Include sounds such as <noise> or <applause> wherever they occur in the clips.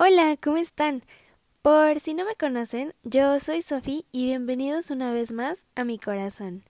Hola, ¿cómo están? Por si no me conocen, yo soy Sofi y bienvenidos una vez más a mi corazón.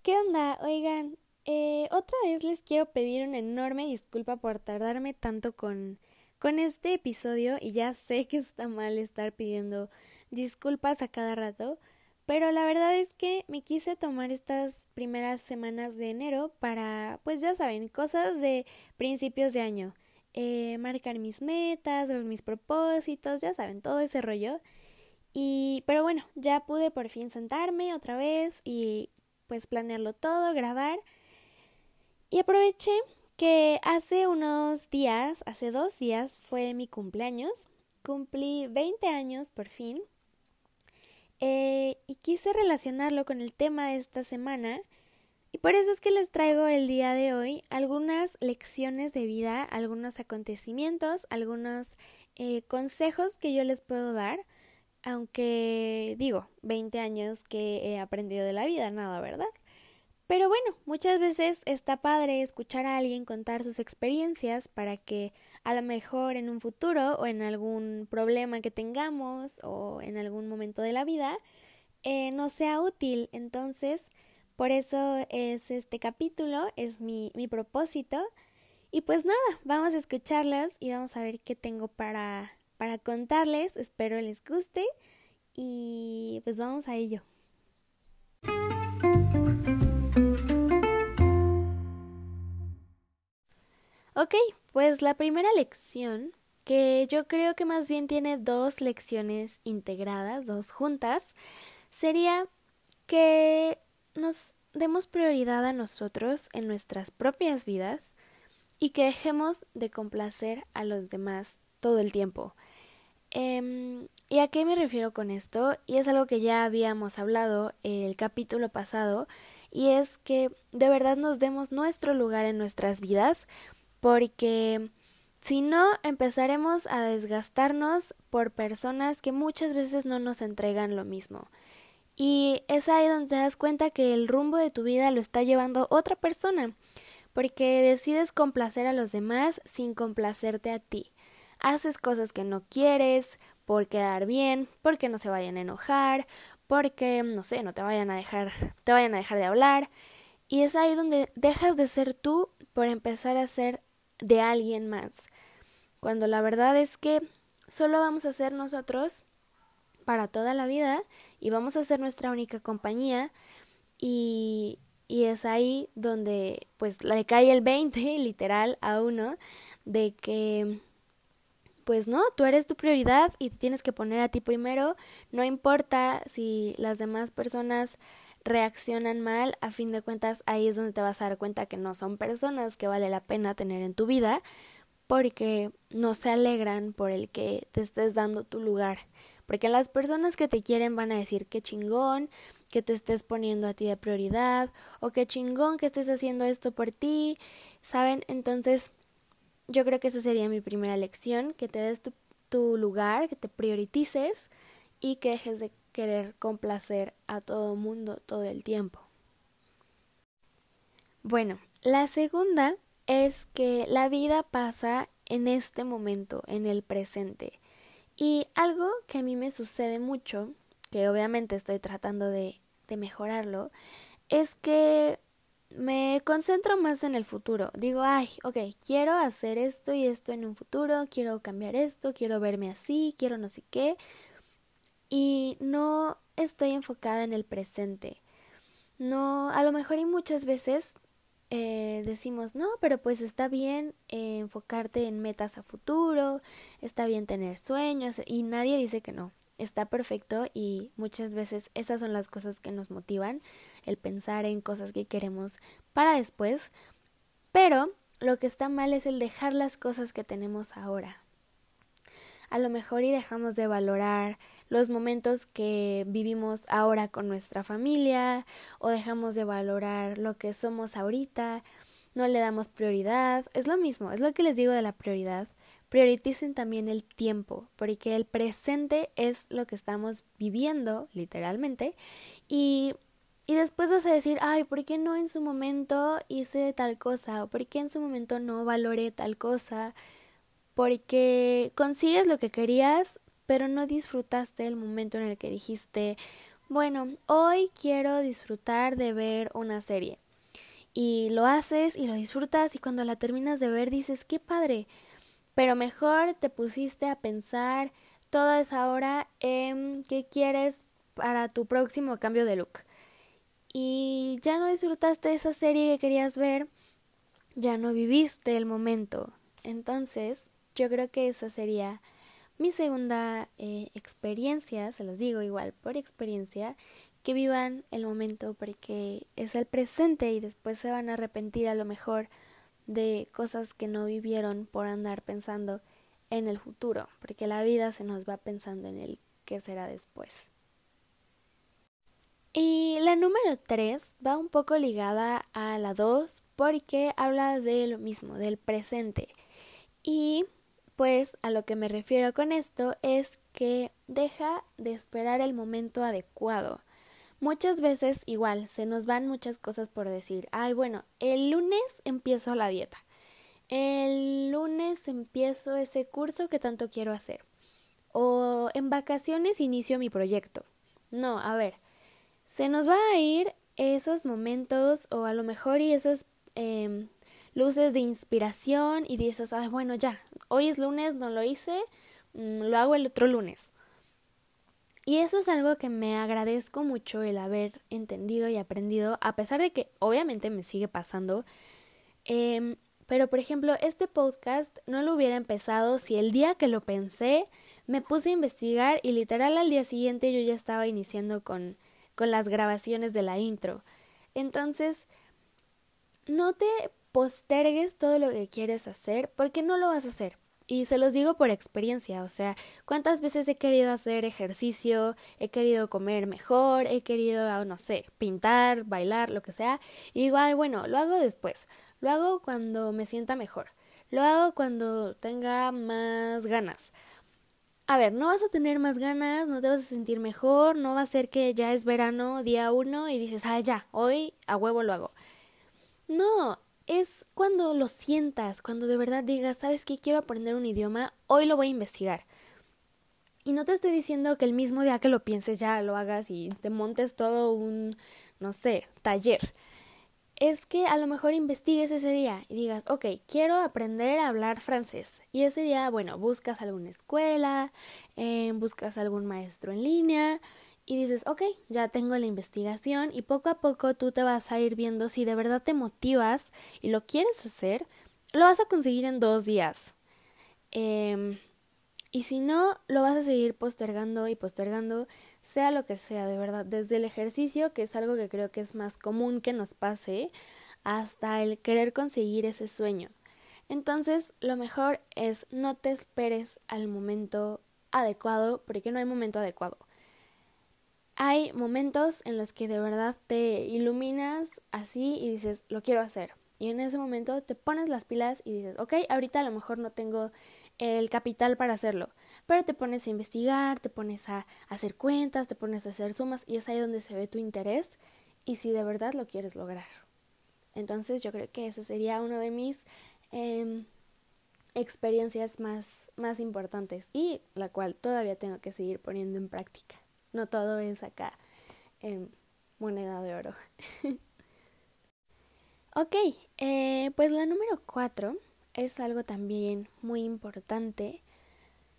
¿Qué onda? Oigan, eh, otra vez les quiero pedir una enorme disculpa por tardarme tanto con, con este episodio y ya sé que está mal estar pidiendo disculpas a cada rato, pero la verdad es que me quise tomar estas primeras semanas de enero para, pues ya saben, cosas de principios de año. Eh, marcar mis metas, ver mis propósitos, ya saben, todo ese rollo. Y, pero bueno, ya pude por fin sentarme otra vez y pues planearlo todo, grabar. Y aproveché que hace unos días, hace dos días, fue mi cumpleaños. Cumplí 20 años por fin. Eh, y quise relacionarlo con el tema de esta semana y por eso es que les traigo el día de hoy algunas lecciones de vida, algunos acontecimientos, algunos eh, consejos que yo les puedo dar, aunque digo, 20 años que he aprendido de la vida, nada, ¿verdad? Pero bueno, muchas veces está padre escuchar a alguien contar sus experiencias para que a lo mejor en un futuro o en algún problema que tengamos o en algún momento de la vida eh, nos sea útil. Entonces, por eso es este capítulo, es mi, mi propósito. Y pues nada, vamos a escucharlas y vamos a ver qué tengo para, para contarles. Espero les guste y pues vamos a ello. Ok, pues la primera lección, que yo creo que más bien tiene dos lecciones integradas, dos juntas, sería que nos demos prioridad a nosotros en nuestras propias vidas y que dejemos de complacer a los demás todo el tiempo. Eh, ¿Y a qué me refiero con esto? Y es algo que ya habíamos hablado el capítulo pasado, y es que de verdad nos demos nuestro lugar en nuestras vidas, porque si no empezaremos a desgastarnos por personas que muchas veces no nos entregan lo mismo. Y es ahí donde te das cuenta que el rumbo de tu vida lo está llevando otra persona, porque decides complacer a los demás sin complacerte a ti. Haces cosas que no quieres por quedar bien, porque no se vayan a enojar, porque no sé, no te vayan a dejar, te vayan a dejar de hablar. Y es ahí donde dejas de ser tú por empezar a ser de alguien más. Cuando la verdad es que solo vamos a ser nosotros para toda la vida y vamos a ser nuestra única compañía y, y es ahí donde pues le cae el 20 <laughs> literal a uno de que pues no, tú eres tu prioridad y te tienes que poner a ti primero, no importa si las demás personas reaccionan mal, a fin de cuentas ahí es donde te vas a dar cuenta que no son personas que vale la pena tener en tu vida porque no se alegran por el que te estés dando tu lugar. Porque las personas que te quieren van a decir que chingón, que te estés poniendo a ti de prioridad, o que chingón que estés haciendo esto por ti, ¿saben? Entonces, yo creo que esa sería mi primera lección, que te des tu, tu lugar, que te priorices y que dejes de querer complacer a todo mundo todo el tiempo. Bueno, la segunda es que la vida pasa en este momento, en el presente. Y algo que a mí me sucede mucho, que obviamente estoy tratando de, de mejorarlo, es que me concentro más en el futuro. Digo, ay, ok, quiero hacer esto y esto en un futuro, quiero cambiar esto, quiero verme así, quiero no sé qué, y no estoy enfocada en el presente. No, a lo mejor y muchas veces eh, decimos, no, pero pues está bien eh, enfocarte en metas a futuro, está bien tener sueños y nadie dice que no. Está perfecto y muchas veces esas son las cosas que nos motivan, el pensar en cosas que queremos para después, pero lo que está mal es el dejar las cosas que tenemos ahora. A lo mejor y dejamos de valorar los momentos que vivimos ahora con nuestra familia o dejamos de valorar lo que somos ahorita, no le damos prioridad. Es lo mismo, es lo que les digo de la prioridad. Prioricen también el tiempo, porque el presente es lo que estamos viviendo, literalmente, y Y después vas a decir, ay, ¿por qué no en su momento hice tal cosa? ¿O por qué en su momento no valoré tal cosa? Porque consigues lo que querías, pero no disfrutaste el momento en el que dijiste, bueno, hoy quiero disfrutar de ver una serie. Y lo haces y lo disfrutas y cuando la terminas de ver dices, qué padre. Pero mejor te pusiste a pensar toda esa hora en qué quieres para tu próximo cambio de look y ya no disfrutaste esa serie que querías ver, ya no viviste el momento. Entonces, yo creo que esa sería mi segunda eh, experiencia, se los digo igual por experiencia, que vivan el momento porque es el presente y después se van a arrepentir a lo mejor de cosas que no vivieron por andar pensando en el futuro, porque la vida se nos va pensando en el qué será después. Y la número 3 va un poco ligada a la 2 porque habla de lo mismo, del presente. Y pues a lo que me refiero con esto es que deja de esperar el momento adecuado. Muchas veces igual se nos van muchas cosas por decir, ay bueno, el lunes empiezo la dieta. El lunes empiezo ese curso que tanto quiero hacer. O en vacaciones inicio mi proyecto. No, a ver, se nos va a ir esos momentos o a lo mejor y esas em, luces de inspiración y dices, ah, bueno, ya, hoy es lunes, no lo hice, mm, lo hago el otro lunes. Y eso es algo que me agradezco mucho el haber entendido y aprendido, a pesar de que obviamente me sigue pasando. Em, pero por ejemplo, este podcast no lo hubiera empezado si el día que lo pensé me puse a investigar y literal al día siguiente yo ya estaba iniciando con con las grabaciones de la intro. Entonces, no te postergues todo lo que quieres hacer porque no lo vas a hacer. Y se los digo por experiencia, o sea, cuántas veces he querido hacer ejercicio, he querido comer mejor, he querido, no sé, pintar, bailar, lo que sea, y digo, ay, bueno, lo hago después, lo hago cuando me sienta mejor, lo hago cuando tenga más ganas, a ver, no vas a tener más ganas, no te vas a sentir mejor, no va a ser que ya es verano día uno y dices, ah, ya, hoy a huevo lo hago. No, es cuando lo sientas, cuando de verdad digas, ¿sabes qué? Quiero aprender un idioma, hoy lo voy a investigar. Y no te estoy diciendo que el mismo día que lo pienses ya lo hagas y te montes todo un, no sé, taller es que a lo mejor investigues ese día y digas, ok, quiero aprender a hablar francés. Y ese día, bueno, buscas alguna escuela, eh, buscas algún maestro en línea y dices, ok, ya tengo la investigación y poco a poco tú te vas a ir viendo si de verdad te motivas y lo quieres hacer, lo vas a conseguir en dos días. Eh, y si no, lo vas a seguir postergando y postergando, sea lo que sea, de verdad, desde el ejercicio, que es algo que creo que es más común que nos pase, hasta el querer conseguir ese sueño. Entonces, lo mejor es no te esperes al momento adecuado, porque no hay momento adecuado. Hay momentos en los que de verdad te iluminas así y dices, lo quiero hacer. Y en ese momento te pones las pilas y dices, ok, ahorita a lo mejor no tengo el capital para hacerlo. Pero te pones a investigar, te pones a hacer cuentas, te pones a hacer sumas y es ahí donde se ve tu interés y si de verdad lo quieres lograr. Entonces yo creo que ese sería uno de mis em, experiencias más, más importantes y la cual todavía tengo que seguir poniendo en práctica. No todo es acá em, moneda de oro. <laughs> ok, eh, pues la número cuatro es algo también muy importante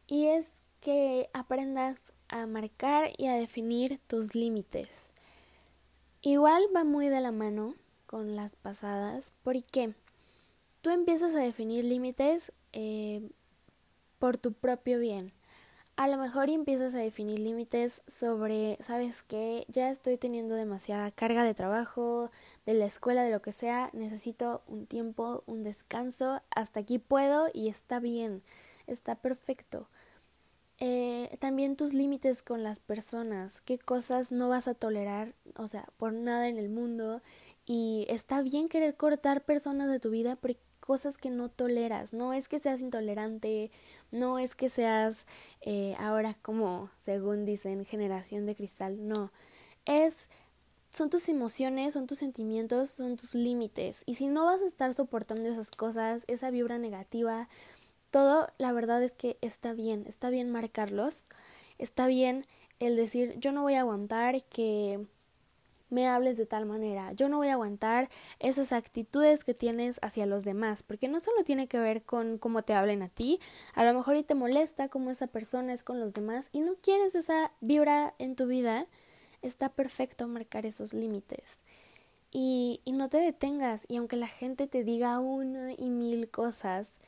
y es que aprendas a marcar y a definir tus límites. Igual va muy de la mano con las pasadas porque tú empiezas a definir límites eh, por tu propio bien a lo mejor empiezas a definir límites sobre, ¿sabes qué? Ya estoy teniendo demasiada carga de trabajo, de la escuela, de lo que sea, necesito un tiempo, un descanso, hasta aquí puedo y está bien, está perfecto. Eh, también tus límites con las personas, qué cosas no vas a tolerar, o sea, por nada en el mundo. Y está bien querer cortar personas de tu vida cosas que no toleras. No es que seas intolerante no es que seas eh, ahora como, según dicen, generación de cristal, no. Es son tus emociones, son tus sentimientos, son tus límites. Y si no vas a estar soportando esas cosas, esa vibra negativa, todo, la verdad es que está bien, está bien marcarlos, está bien el decir, yo no voy a aguantar que me hables de tal manera, yo no voy a aguantar esas actitudes que tienes hacia los demás, porque no solo tiene que ver con cómo te hablen a ti, a lo mejor y te molesta cómo esa persona es con los demás y no quieres esa vibra en tu vida, está perfecto marcar esos límites. Y, y no te detengas, y aunque la gente te diga una y mil cosas,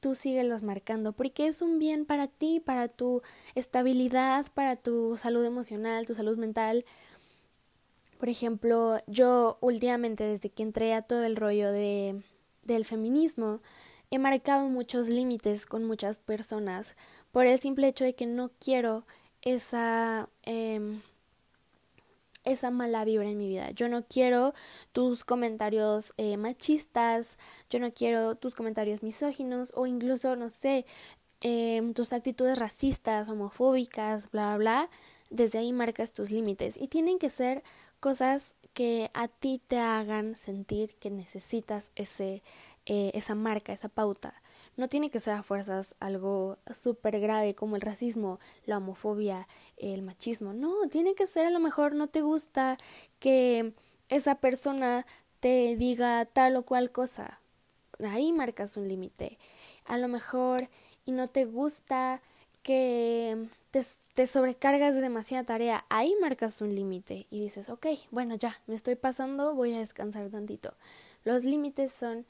tú síguelos marcando, porque es un bien para ti, para tu estabilidad, para tu salud emocional, tu salud mental. Por ejemplo, yo últimamente, desde que entré a todo el rollo de, del feminismo, he marcado muchos límites con muchas personas por el simple hecho de que no quiero esa eh, esa mala vibra en mi vida. Yo no quiero tus comentarios eh, machistas, yo no quiero tus comentarios misóginos o incluso, no sé, em, tus actitudes racistas, homofóbicas, bla, bla, bla. Desde ahí marcas tus límites y tienen que ser cosas que a ti te hagan sentir que necesitas ese, eh, esa marca, esa pauta. No tiene que ser a fuerzas algo súper grave como el racismo, la homofobia, el machismo. No, tiene que ser a lo mejor no te gusta que esa persona te diga tal o cual cosa. Ahí marcas un límite. A lo mejor y no te gusta que te, sobrecargas de demasiada tarea, ahí marcas un límite y dices, ok, bueno, ya, me estoy pasando, voy a descansar tantito. Los límites son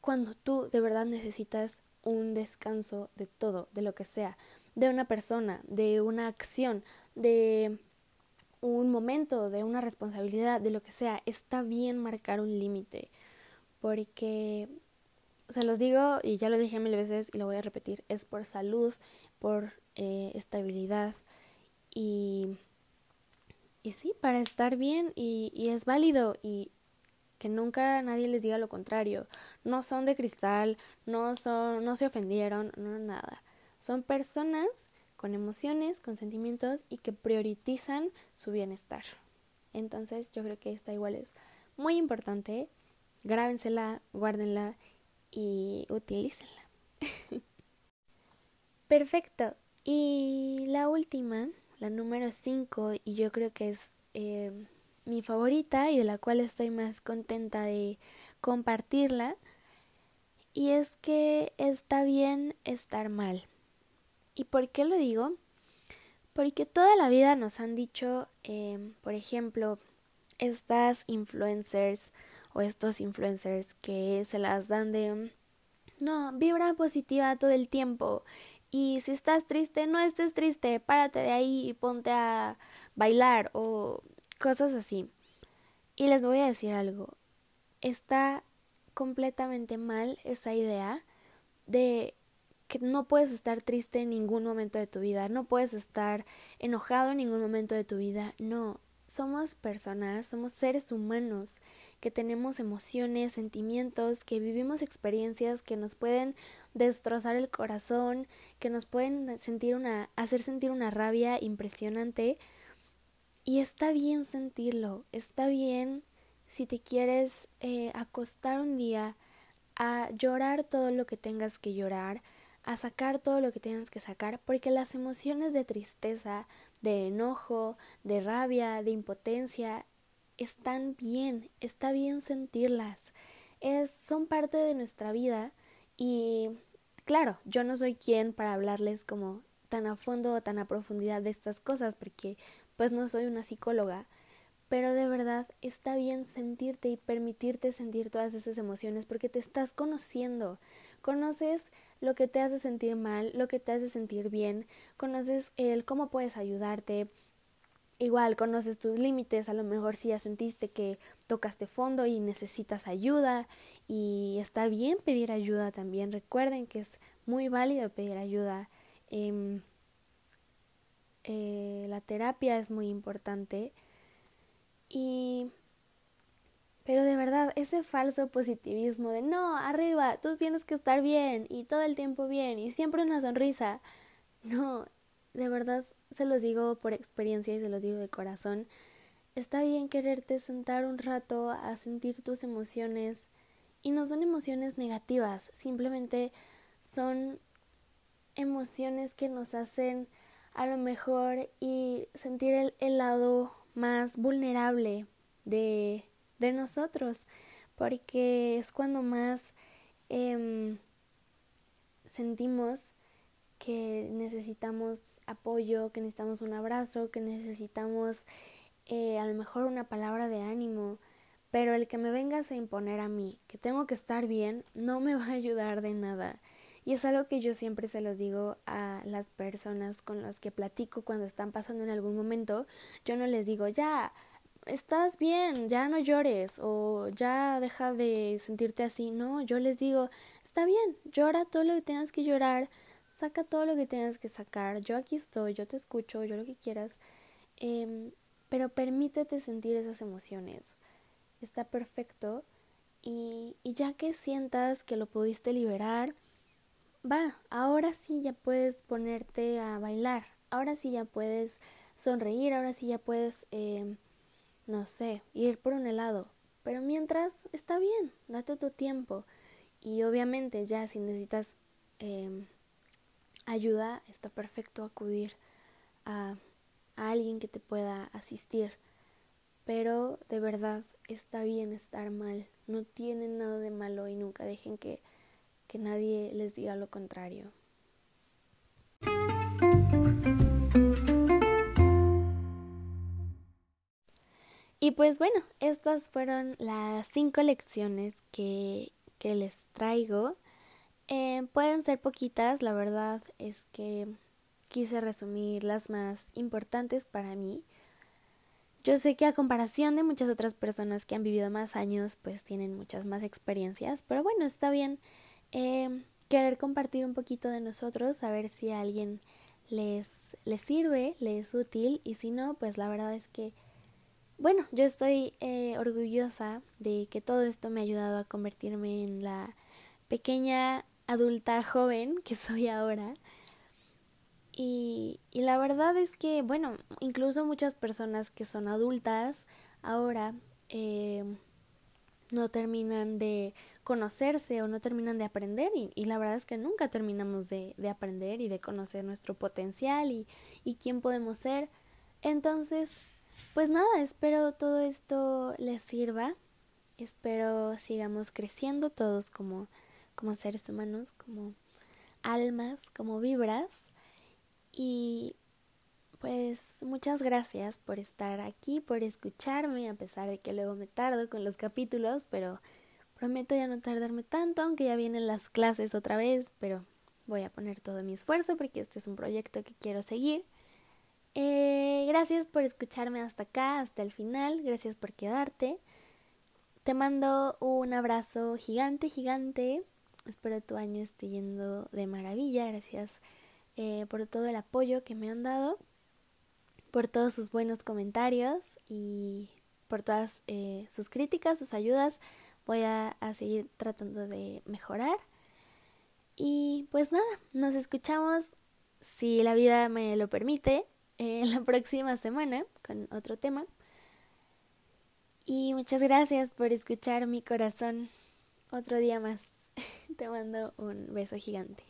cuando tú de verdad necesitas un descanso de todo, de lo que sea, de una persona, de una acción, de un momento, de una responsabilidad, de lo que sea. Está bien marcar un límite, porque, se los digo y ya lo dije mil veces y lo voy a repetir, es por salud, por eh, estabilidad y, y sí, para estar bien y, y es válido y que nunca nadie les diga lo contrario. No son de cristal, no son, no se ofendieron, no nada. Son personas con emociones, con sentimientos y que priorizan su bienestar. Entonces, yo creo que esta igual es muy importante. Grábensela, guárdenla y utilícenla. <laughs> Perfecto. Y la última, la número 5, y yo creo que es eh, mi favorita y de la cual estoy más contenta de compartirla. Y es que está bien estar mal. ¿Y por qué lo digo? Porque toda la vida nos han dicho, em, por ejemplo, estas influencers o estos influencers que se las dan de, no, vibra positiva todo el tiempo. Y si estás triste, no estés triste, párate de ahí y ponte a bailar o cosas así. Y les voy a decir algo, está completamente mal esa idea de que no puedes estar triste en ningún momento de tu vida, no puedes estar enojado en ningún momento de tu vida, no, somos personas, somos seres humanos que tenemos emociones, sentimientos, que vivimos experiencias que nos pueden destrozar el corazón, que nos pueden sentir una, hacer sentir una rabia impresionante, y está bien sentirlo, está bien si te quieres eh, acostar un día a llorar todo lo que tengas que llorar, a sacar todo lo que tengas que sacar, porque las emociones de tristeza, de enojo, de rabia, de impotencia, están bien, está bien sentirlas, es, son parte de nuestra vida y claro, yo no soy quien para hablarles como tan a fondo o tan a profundidad de estas cosas, porque pues no soy una psicóloga, pero de verdad está bien sentirte y permitirte sentir todas esas emociones porque te estás conociendo, conoces lo que te hace sentir mal, lo que te hace sentir bien, conoces el cómo puedes ayudarte, igual conoces tus límites, a lo mejor si ya sentiste que tocaste fondo y necesitas ayuda y está bien pedir ayuda también, recuerden que es muy válido pedir ayuda. Eh, eh, la terapia es muy importante y pero de verdad ese falso positivismo de no arriba tú tienes que estar bien y todo el tiempo bien y siempre una sonrisa no de verdad se los digo por experiencia y se los digo de corazón está bien quererte sentar un rato a sentir tus emociones y no son emociones negativas, simplemente son emociones que nos hacen a lo mejor y sentir el, lado más vulnerable de, de, nosotros, porque es cuando más em, sentimos que necesitamos apoyo, que necesitamos un abrazo, que necesitamos eh, a lo mejor una palabra de ánimo, pero el que me vengas a imponer a mí que tengo que estar bien no me va a ayudar de nada. Y es algo que yo siempre se los digo a las personas con las que platico cuando están pasando en algún momento. Yo no les digo, ya, estás bien, ya no llores o ya deja de sentirte así. No, yo les digo, está bien, llora todo lo que tengas que llorar, saca todo lo que tengas que sacar. Yo aquí estoy, yo te escucho, yo lo que quieras. Eh, pero permítete sentir esas emociones. Está perfecto. Y, y ya que sientas que lo pudiste liberar, va, ahora sí ya puedes ponerte a bailar, ahora sí ya puedes sonreír, ahora sí ya puedes, eh, no sé, ir por un helado. Pero mientras está bien, date tu tiempo. Y obviamente ya si necesitas em, ayuda, está perfecto acudir a a alguien que te pueda asistir. Pero de verdad está bien estar mal, no tienen nada de malo y nunca dejen que, que nadie les diga lo contrario. Y pues bueno, estas fueron las cinco lecciones que, que les traigo. Eh, pueden ser poquitas, la verdad es que quise resumir las más importantes para mí. Yo sé que a comparación de muchas otras personas que han vivido más años, pues tienen muchas más experiencias, pero bueno, está bien eh, querer compartir un poquito de nosotros, a ver si a alguien les, les sirve, les es útil, y si no, pues la verdad es que, bueno, yo estoy eh, orgullosa de que todo esto me ha ayudado a convertirme en la pequeña adulta joven que soy ahora. Y, y la verdad es que, bueno, incluso muchas personas que son adultas ahora eh, no terminan de conocerse o no terminan de aprender y, y la verdad es que nunca terminamos de, de, aprender y de conocer nuestro potencial y, y quién podemos ser. Entonces, pues nada, espero todo esto les sirva. Espero sigamos creciendo todos como, como seres humanos, como almas, como vibras. Y pues muchas gracias por estar aquí, por escucharme, a pesar de que luego me tardo con los capítulos, pero prometo ya no tardarme tanto, aunque ya vienen las clases otra vez, pero voy a poner todo mi esfuerzo porque este es un proyecto que quiero seguir. Eh, gracias por escucharme hasta acá, hasta el final, gracias por quedarte. Te mando un abrazo gigante, gigante. Espero tu año esté yendo de maravilla. Gracias eh, por todo el apoyo que me han dado, por todos sus buenos comentarios y por todas eh, sus críticas, sus ayudas. Voy a, seguir tratando de mejorar. Y pues nada, nos escuchamos, si la vida me lo permite, en la <laughs> próxima semana con otro tema. Y muchas gracias por escuchar mi corazón otro día más. Te mando un beso gigante.